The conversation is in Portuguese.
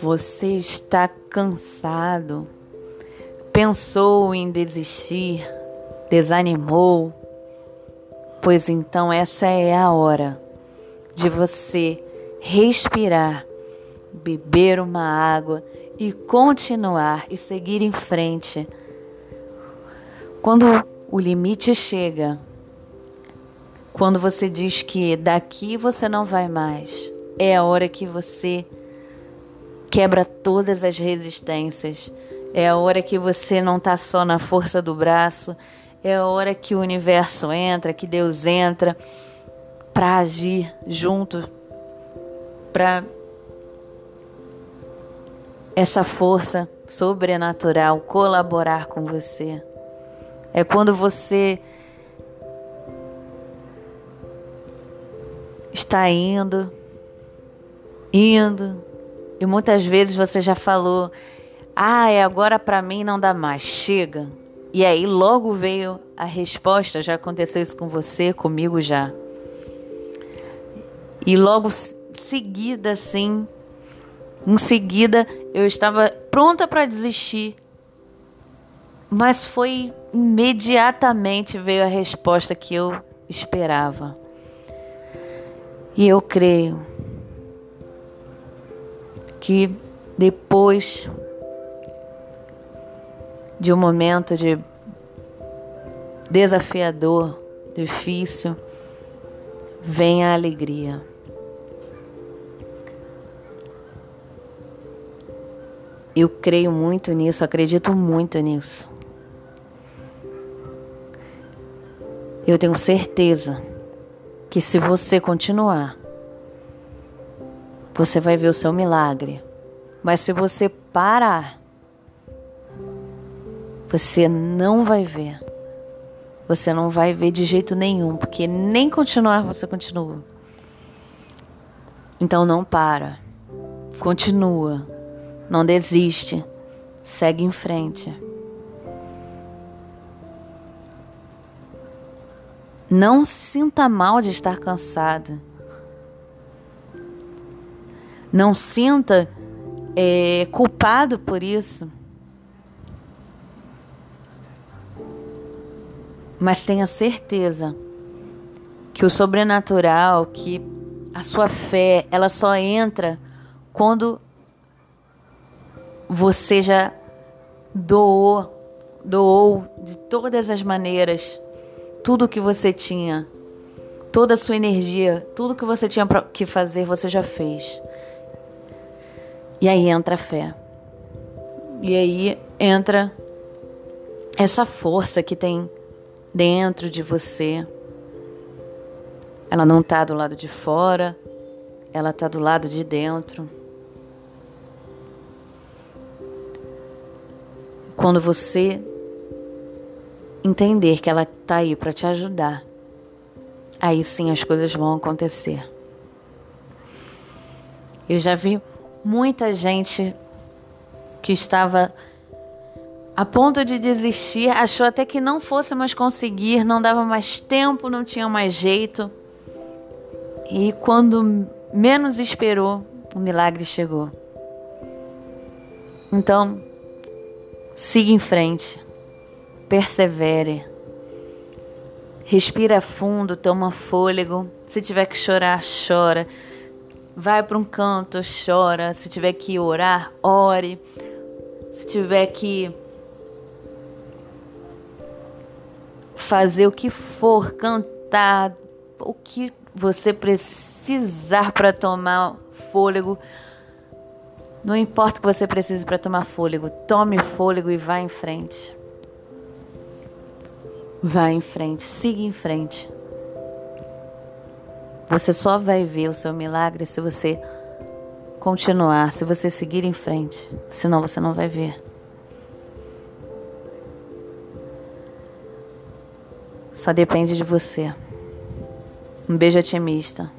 Você está cansado, pensou em desistir, desanimou, pois então essa é a hora de você respirar, beber uma água e continuar e seguir em frente. Quando o limite chega, quando você diz que daqui você não vai mais, é a hora que você quebra todas as resistências. É a hora que você não está só na força do braço, é a hora que o universo entra, que Deus entra para agir junto, para essa força sobrenatural colaborar com você. É quando você está indo, indo, e muitas vezes você já falou: "Ah, é agora para mim não dá mais, chega". E aí logo veio a resposta, já aconteceu isso com você, comigo já. E logo seguida assim, em seguida eu estava pronta para desistir. Mas foi imediatamente veio a resposta que eu esperava. E eu creio que depois de um momento de desafiador, difícil, vem a alegria. Eu creio muito nisso, acredito muito nisso. Eu tenho certeza que se você continuar você vai ver o seu milagre. Mas se você parar, você não vai ver. Você não vai ver de jeito nenhum, porque nem continuar você continua. Então não para. Continua. Não desiste. Segue em frente. Não se sinta mal de estar cansado. Não sinta é, culpado por isso. Mas tenha certeza que o sobrenatural, que a sua fé, ela só entra quando você já doou, doou de todas as maneiras tudo que você tinha, toda a sua energia, tudo que você tinha que fazer, você já fez. E aí entra a fé. E aí entra essa força que tem dentro de você. Ela não está do lado de fora, ela está do lado de dentro. Quando você entender que ela está aí para te ajudar, aí sim as coisas vão acontecer. Eu já vi muita gente que estava a ponto de desistir, achou até que não fosse mais conseguir, não dava mais tempo, não tinha mais jeito. E quando menos esperou, o milagre chegou. Então, siga em frente, persevere, respira fundo, toma fôlego. Se tiver que chorar, chora vai para um canto, chora. Se tiver que orar, ore. Se tiver que fazer o que for, cantar, o que você precisar para tomar fôlego. Não importa o que você precise para tomar fôlego, tome fôlego e vá em frente. Vá em frente, siga em frente. Você só vai ver o seu milagre se você continuar, se você seguir em frente. Senão você não vai ver. Só depende de você. Um beijo otimista.